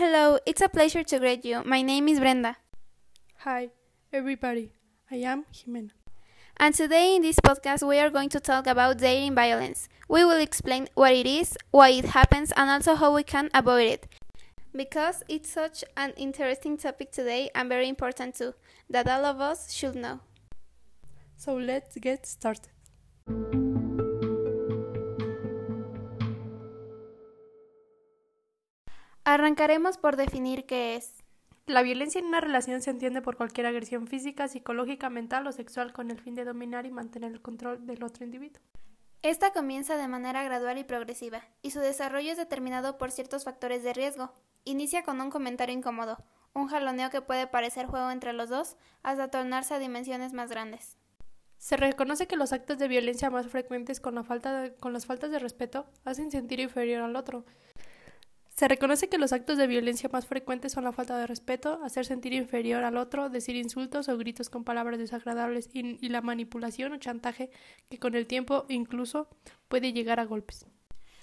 Hello, it's a pleasure to greet you. My name is Brenda. Hi, everybody. I am Jimena. And today in this podcast, we are going to talk about dating violence. We will explain what it is, why it happens, and also how we can avoid it. Because it's such an interesting topic today and very important too, that all of us should know. So let's get started. Arrancaremos por definir qué es. La violencia en una relación se entiende por cualquier agresión física, psicológica, mental o sexual con el fin de dominar y mantener el control del otro individuo. Esta comienza de manera gradual y progresiva, y su desarrollo es determinado por ciertos factores de riesgo. Inicia con un comentario incómodo, un jaloneo que puede parecer juego entre los dos, hasta tornarse a dimensiones más grandes. Se reconoce que los actos de violencia más frecuentes con, la falta con las faltas de respeto hacen sentir inferior al otro, se reconoce que los actos de violencia más frecuentes son la falta de respeto, hacer sentir inferior al otro, decir insultos o gritos con palabras desagradables y, y, la manipulación o chantaje que con el tiempo incluso puede llegar a golpes.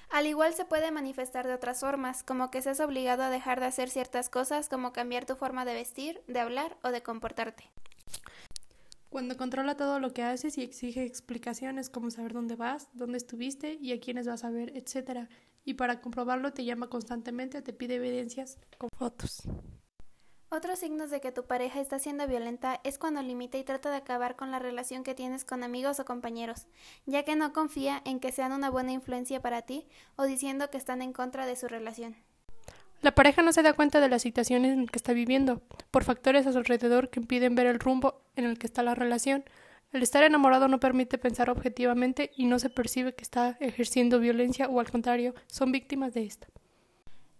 Al igual se puede manifestar de otras formas, como que seas obligado a dejar de hacer ciertas cosas como cambiar tu forma de vestir, de hablar o de comportarte. Cuando controla todo lo que haces y exige explicaciones como saber dónde vas, dónde estuviste y a quiénes vas a ver, etc y para comprobarlo te llama constantemente o te pide evidencias con fotos. Otros signos de que tu pareja está siendo violenta es cuando limita y trata de acabar con la relación que tienes con amigos o compañeros, ya que no confía en que sean una buena influencia para ti o diciendo que están en contra de su relación. La pareja no se da cuenta de la situación en la que está viviendo, por factores a su alrededor que impiden ver el rumbo en el que está la relación, el estar enamorado no permite pensar objetivamente y no se percibe que está ejerciendo violencia o al contrario, son víctimas de esta.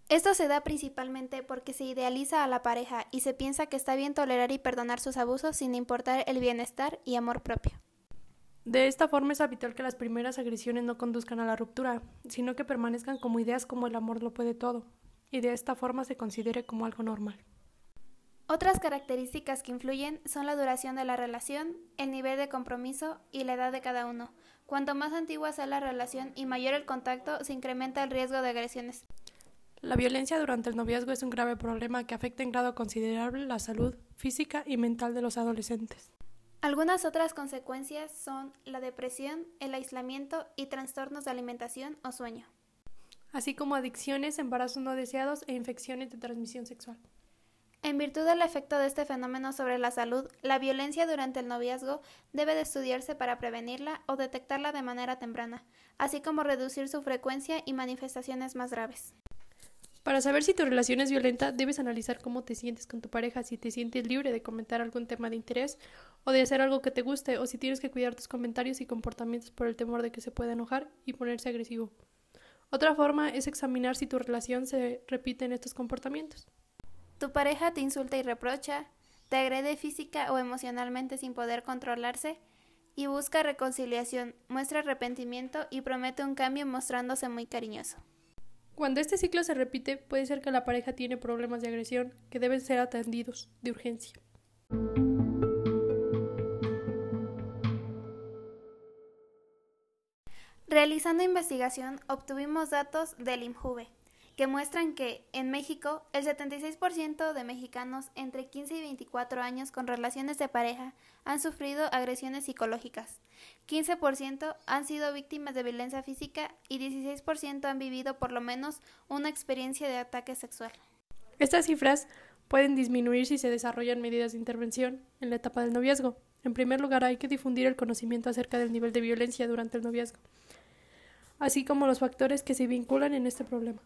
Esto se da principalmente porque se idealiza a la pareja y se piensa que está bien tolerar y perdonar sus abusos sin importar el bienestar y amor propio. De esta forma es habitual que las primeras agresiones no conduzcan a la ruptura, sino que permanezcan como ideas como el amor lo puede todo, y de esta forma se considere como algo normal. Otras características que influyen son la duración de la relación, el nivel de compromiso y la edad de cada uno. Cuanto más antigua sea la relación y mayor el contacto, se incrementa el riesgo de agresiones. La violencia durante el noviazgo es un grave problema que afecta en grado considerable la salud física y mental de los adolescentes. Algunas otras consecuencias son la depresión, el aislamiento y trastornos de alimentación o sueño, así como adicciones, embarazos no deseados e infecciones de transmisión sexual. En virtud del efecto de este fenómeno sobre la salud, la violencia durante el noviazgo debe de estudiarse para prevenirla o detectarla de manera temprana, así como reducir su frecuencia y manifestaciones más graves. Para saber si tu relación es violenta, debes analizar cómo te sientes con tu pareja, si te sientes libre de comentar algún tema de interés o de hacer algo que te guste, o si tienes que cuidar tus comentarios y comportamientos por el temor de que se pueda enojar y ponerse agresivo. Otra forma es examinar si tu relación se repite en estos comportamientos. Tu pareja te insulta y reprocha, te agrede física o emocionalmente sin poder controlarse y busca reconciliación, muestra arrepentimiento y promete un cambio mostrándose muy cariñoso. Cuando este ciclo se repite, puede ser que la pareja tiene problemas de agresión que deben ser atendidos de urgencia. Realizando investigación, obtuvimos datos del IMJUVE, que muestran que en México el 76% de mexicanos entre 15 y 24 años con relaciones de pareja han sufrido agresiones psicológicas, 15% han sido víctimas de violencia física y 16% han vivido por lo menos una experiencia de ataque sexual. Estas cifras pueden disminuir si se desarrollan medidas de intervención en la etapa del noviazgo. En primer lugar, hay que difundir el conocimiento acerca del nivel de violencia durante el noviazgo, así como los factores que se vinculan en este problema.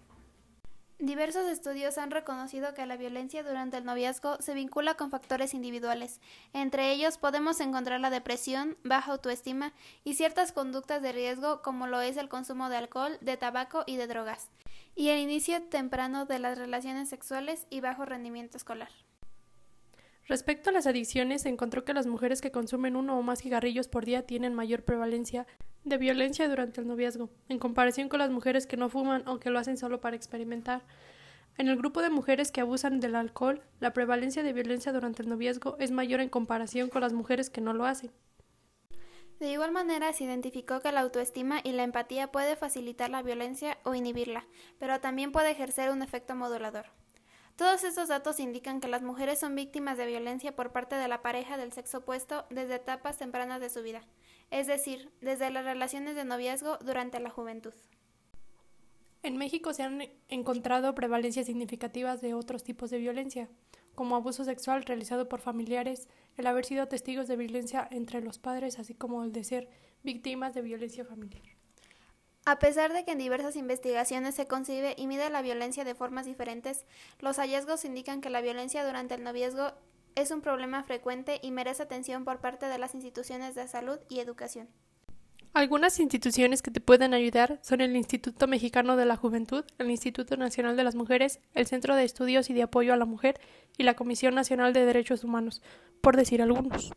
Diversos estudios han reconocido que la violencia durante el noviazgo se vincula con factores individuales. Entre ellos podemos encontrar la depresión, baja autoestima y ciertas conductas de riesgo como lo es el consumo de alcohol, de tabaco y de drogas, y el inicio temprano de las relaciones sexuales y bajo rendimiento escolar. Respecto a las adicciones, se encontró que las mujeres que consumen uno o más cigarrillos por día tienen mayor prevalencia de violencia durante el noviazgo, en comparación con las mujeres que no fuman o que lo hacen solo para experimentar. En el grupo de mujeres que abusan del alcohol, la prevalencia de violencia durante el noviazgo es mayor en comparación con las mujeres que no lo hacen. De igual manera, se identificó que la autoestima y la empatía puede facilitar la violencia o inhibirla, pero también puede ejercer un efecto modulador. Todos estos datos indican que las mujeres son víctimas de violencia por parte de la pareja del sexo opuesto desde etapas tempranas de su vida, es decir, desde las relaciones de noviazgo durante la juventud. En México se han encontrado prevalencias significativas de otros tipos de violencia, como abuso sexual realizado por familiares, el haber sido testigos de violencia entre los padres, así como el de ser víctimas de violencia familiar. A pesar de que en diversas investigaciones se concibe y mide la violencia de formas diferentes, los hallazgos indican que la violencia durante el noviazgo es un problema frecuente y merece atención por parte de las instituciones de salud y educación. Algunas instituciones que te pueden ayudar son el Instituto Mexicano de la Juventud, el Instituto Nacional de las Mujeres, el Centro de Estudios y de Apoyo a la Mujer y la Comisión Nacional de Derechos Humanos, por decir algunos.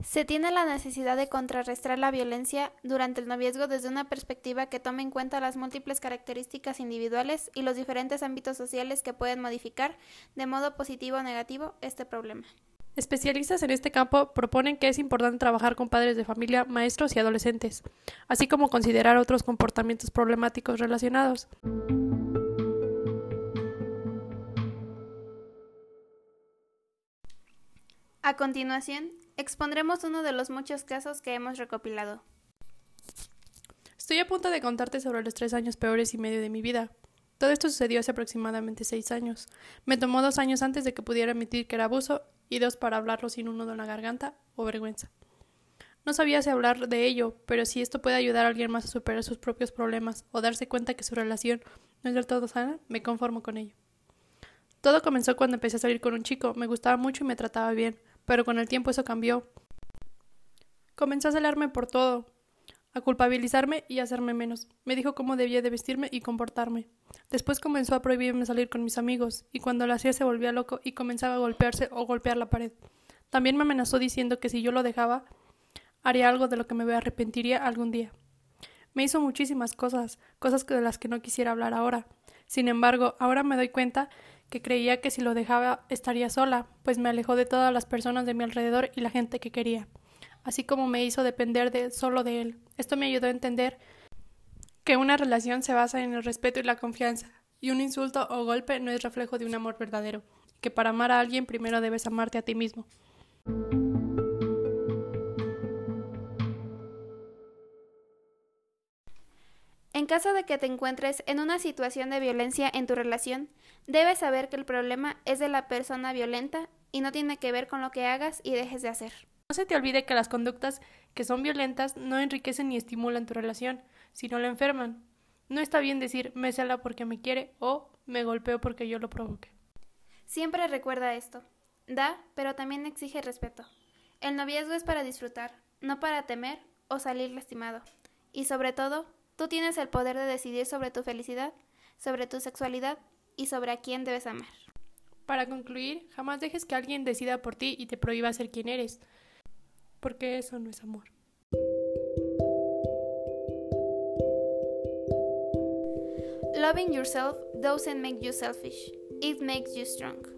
Se tiene la necesidad de contrarrestar la violencia durante el noviazgo desde una perspectiva que tome en cuenta las múltiples características individuales y los diferentes ámbitos sociales que pueden modificar, de modo positivo o negativo, este problema. Especialistas en este campo proponen que es importante trabajar con padres de familia, maestros y adolescentes, así como considerar otros comportamientos problemáticos relacionados. A continuación, expondremos uno de los muchos casos que hemos recopilado. Estoy a punto de contarte sobre los tres años peores y medio de mi vida. Todo esto sucedió hace aproximadamente seis años. Me tomó dos años antes de que pudiera admitir que era abuso y dos para hablarlo sin un nudo en la garganta o vergüenza. No sabía si hablar de ello, pero si esto puede ayudar a alguien más a superar sus propios problemas o darse cuenta que su relación no es del todo sana, me conformo con ello. Todo comenzó cuando empecé a salir con un chico, me gustaba mucho y me trataba bien, pero con el tiempo eso cambió. Comencé a celarme por todo, a culpabilizarme y a hacerme menos. Me dijo cómo debía de vestirme y comportarme. Después comenzó a prohibirme salir con mis amigos, y cuando lo hacía se volvía loco y comenzaba a golpearse o golpear la pared. También me amenazó diciendo que si yo lo dejaba, haría algo de lo que me arrepentiría algún día. Me hizo muchísimas cosas, cosas de las que no quisiera hablar ahora. Sin embargo, ahora me doy cuenta que creía que si lo dejaba estaría sola, pues me alejó de todas las personas de mi alrededor y la gente que quería así como me hizo depender de solo de él. Esto me ayudó a entender que una relación se basa en el respeto y la confianza, y un insulto o golpe no es reflejo de un amor verdadero, que para amar a alguien primero debes amarte a ti mismo. Caso de que te encuentres en una situación de violencia en tu relación, debes saber que el problema es de la persona violenta y no tiene que ver con lo que hagas y dejes de hacer. No se te olvide que las conductas que son violentas no enriquecen ni estimulan tu relación, sino la enferman. No está bien decir me cela porque me quiere o me golpeo porque yo lo provoque. Siempre recuerda esto. Da, pero también exige respeto. El noviazgo es para disfrutar, no para temer o salir lastimado. Y sobre todo, tú tienes el poder de decidir sobre tu felicidad, sobre tu sexualidad y sobre a quién debes amar. Para concluir, jamás dejes que alguien decida por ti y te prohíba ser quien eres porque eso no es amor. Loving yourself doesn't make you selfish, it makes you strong.